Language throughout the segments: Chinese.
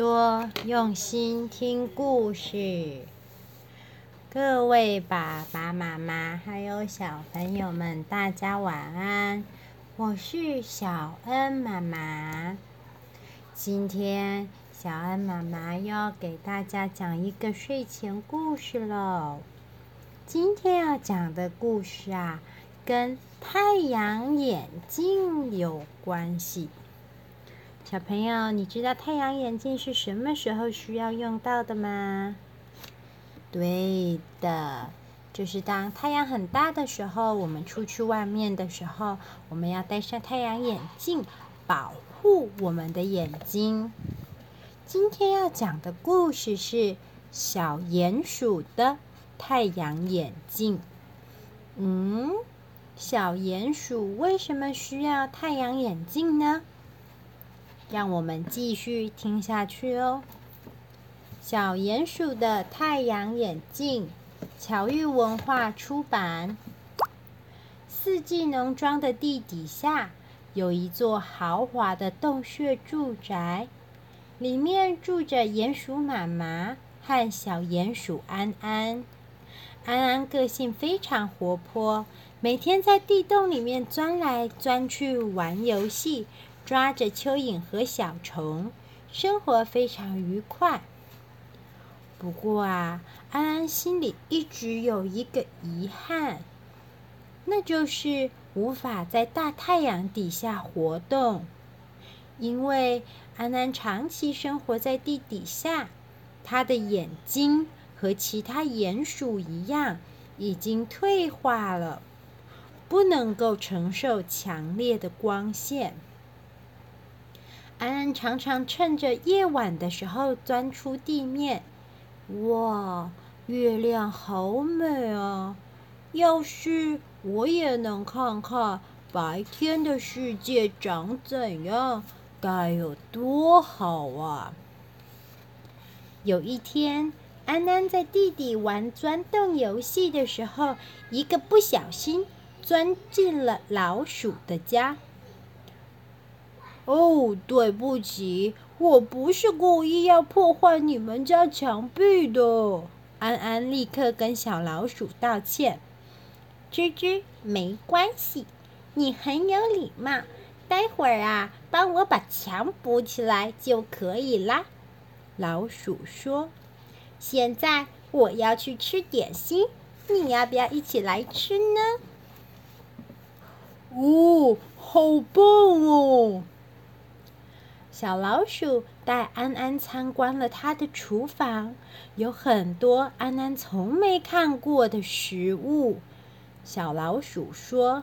多，用心听故事。各位爸爸妈妈还有小朋友们，大家晚安。我是小恩妈妈。今天小恩妈妈要给大家讲一个睡前故事喽。今天要讲的故事啊，跟太阳眼镜有关系。小朋友，你知道太阳眼镜是什么时候需要用到的吗？对的，就是当太阳很大的时候，我们出去外面的时候，我们要戴上太阳眼镜，保护我们的眼睛。今天要讲的故事是小鼹鼠的太阳眼镜。嗯，小鼹鼠为什么需要太阳眼镜呢？让我们继续听下去哦。小鼹鼠的太阳眼镜，巧遇文化出版。四季农庄的地底下有一座豪华的洞穴住宅，里面住着鼹鼠妈妈和小鼹鼠安安。安安个性非常活泼，每天在地洞里面钻来钻去玩游戏。抓着蚯蚓和小虫，生活非常愉快。不过啊，安安心里一直有一个遗憾，那就是无法在大太阳底下活动。因为安安长期生活在地底下，他的眼睛和其他鼹鼠一样，已经退化了，不能够承受强烈的光线。安安常常趁着夜晚的时候钻出地面。哇，月亮好美啊！要是我也能看看白天的世界长怎样，该有多好啊！有一天，安安在地底玩钻洞游戏的时候，一个不小心钻进了老鼠的家。哦，对不起，我不是故意要破坏你们家墙壁的。安安立刻跟小老鼠道歉。吱吱，没关系，你很有礼貌。待会儿啊，帮我把墙补起来就可以啦。老鼠说：“现在我要去吃点心，你要不要一起来吃呢？”哦，好棒哦！小老鼠带安安参观了他的厨房，有很多安安从没看过的食物。小老鼠说：“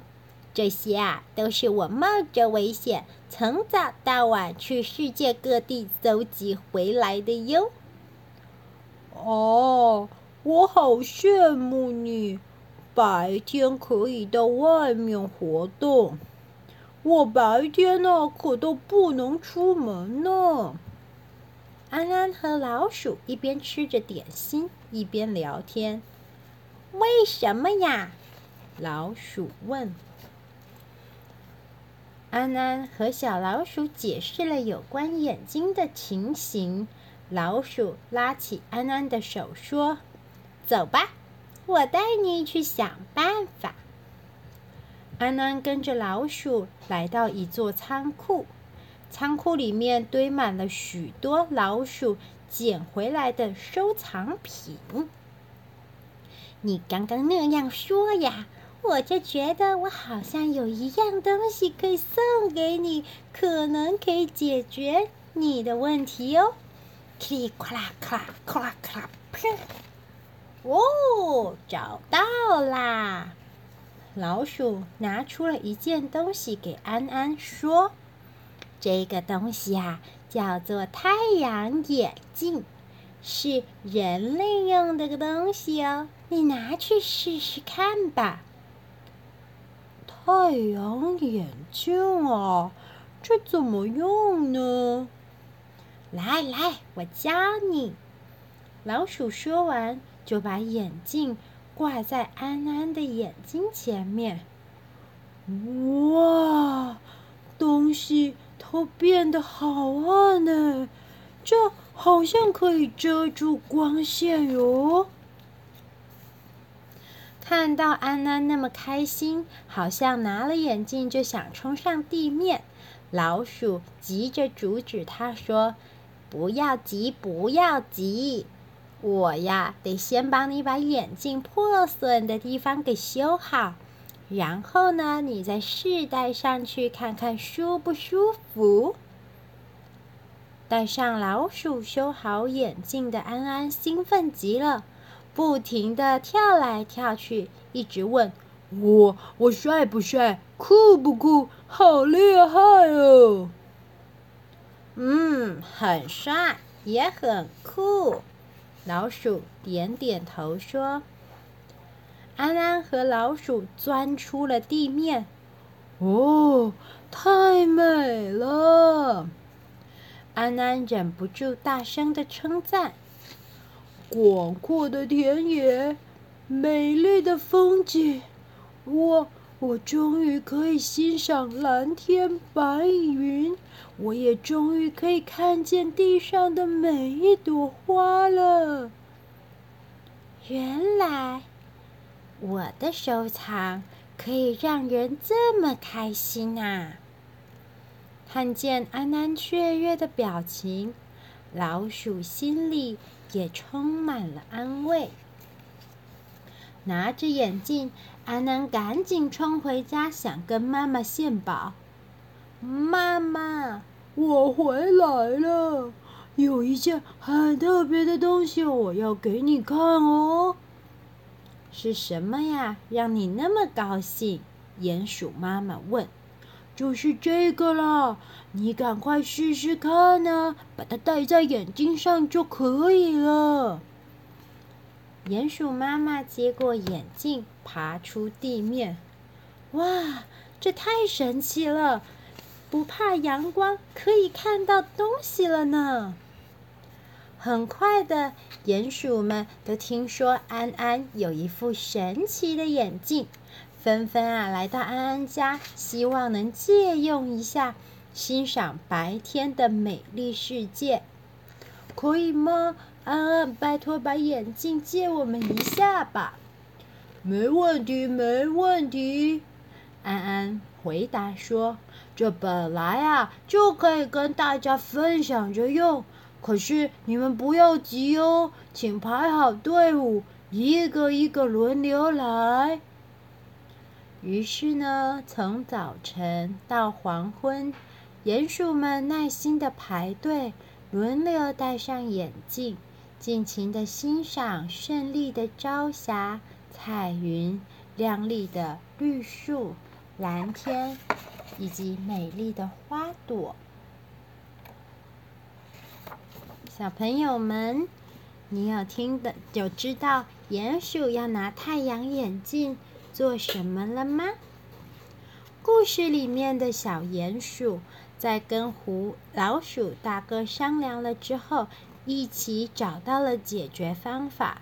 这些啊，都是我冒着危险，从早到晚去世界各地搜集回来的哟。”哦，我好羡慕你，白天可以到外面活动。我白天呢，可都不能出门呢。安安和老鼠一边吃着点心，一边聊天。为什么呀？老鼠问。安安和小老鼠解释了有关眼睛的情形。老鼠拉起安安的手说：“走吧，我带你去想办法。”安安跟着老鼠来到一座仓库，仓库里面堆满了许多老鼠捡回来的收藏品。你刚刚那样说呀，我就觉得我好像有一样东西可以送给你，可能可以解决你的问题哦。噼里啪啦，咔啦，咔啦，咔啦，砰！哦，找到啦！老鼠拿出了一件东西给安安，说：“这个东西啊，叫做太阳眼镜，是人类用的个东西哦，你拿去试试看吧。”太阳眼镜啊，这怎么用呢？来来，我教你。老鼠说完，就把眼镜。挂在安安的眼睛前面，哇，东西都变得好暗呢，这好像可以遮住光线哟。看到安安那么开心，好像拿了眼镜就想冲上地面，老鼠急着阻止他说：“不要急，不要急，我呀得先帮你把眼镜破损的地方给修好。”然后呢，你再试戴上去看看舒不舒服。戴上老鼠修好眼镜的安安兴奋极了，不停地跳来跳去，一直问我：“我帅不帅？酷不酷？好厉害哦！”嗯，很帅，也很酷。老鼠点点头说。安安和老鼠钻出了地面，哦，太美了！安安忍不住大声的称赞：“广阔的田野，美丽的风景，我我终于可以欣赏蓝天白云，我也终于可以看见地上的每一朵花了。原来。”我的收藏可以让人这么开心啊！看见安安雀跃的表情，老鼠心里也充满了安慰。拿着眼镜，安安赶紧冲回家，想跟妈妈献宝。妈妈，我回来了，有一件很特别的东西，我要给你看哦。是什么呀？让你那么高兴？鼹鼠妈妈问。就是这个啦，你赶快试试看呢，把它戴在眼睛上就可以了。鼹鼠妈妈接过眼镜，爬出地面。哇，这太神奇了！不怕阳光，可以看到东西了呢。很快的，鼹鼠们都听说安安有一副神奇的眼镜，纷纷啊来到安安家，希望能借用一下，欣赏白天的美丽世界。可以吗？安安，拜托把眼镜借我们一下吧。没问题，没问题。安安回答说：“这本来啊就可以跟大家分享着用。”可是你们不要急哦，请排好队伍，一个一个轮流来。于是呢，从早晨到黄昏，鼹鼠们耐心的排队，轮流戴上眼镜，尽情的欣赏绚丽的朝霞、彩云、亮丽的绿树、蓝天，以及美丽的花朵。小朋友们，你有听的，有知道鼹鼠要拿太阳眼镜做什么了吗？故事里面的小鼹鼠在跟狐老鼠大哥商量了之后，一起找到了解决方法，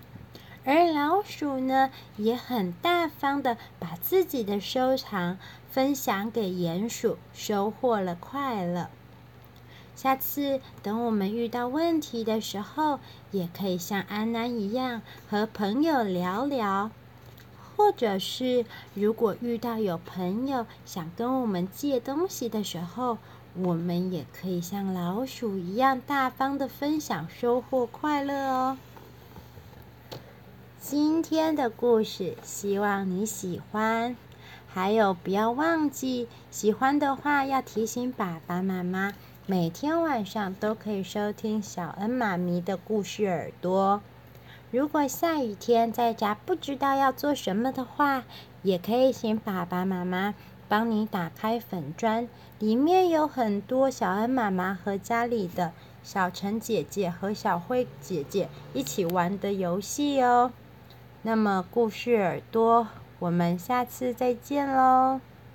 而老鼠呢，也很大方的把自己的收藏分享给鼹鼠，收获了快乐。下次等我们遇到问题的时候，也可以像安安一样和朋友聊聊，或者是如果遇到有朋友想跟我们借东西的时候，我们也可以像老鼠一样大方的分享，收获快乐哦。今天的故事希望你喜欢，还有不要忘记，喜欢的话要提醒爸爸妈妈。每天晚上都可以收听小恩妈咪的故事耳朵。如果下雨天在家不知道要做什么的话，也可以请爸爸妈妈帮你打开粉砖，里面有很多小恩妈妈和家里的小陈姐姐和小慧姐姐一起玩的游戏哦。那么故事耳朵，我们下次再见喽。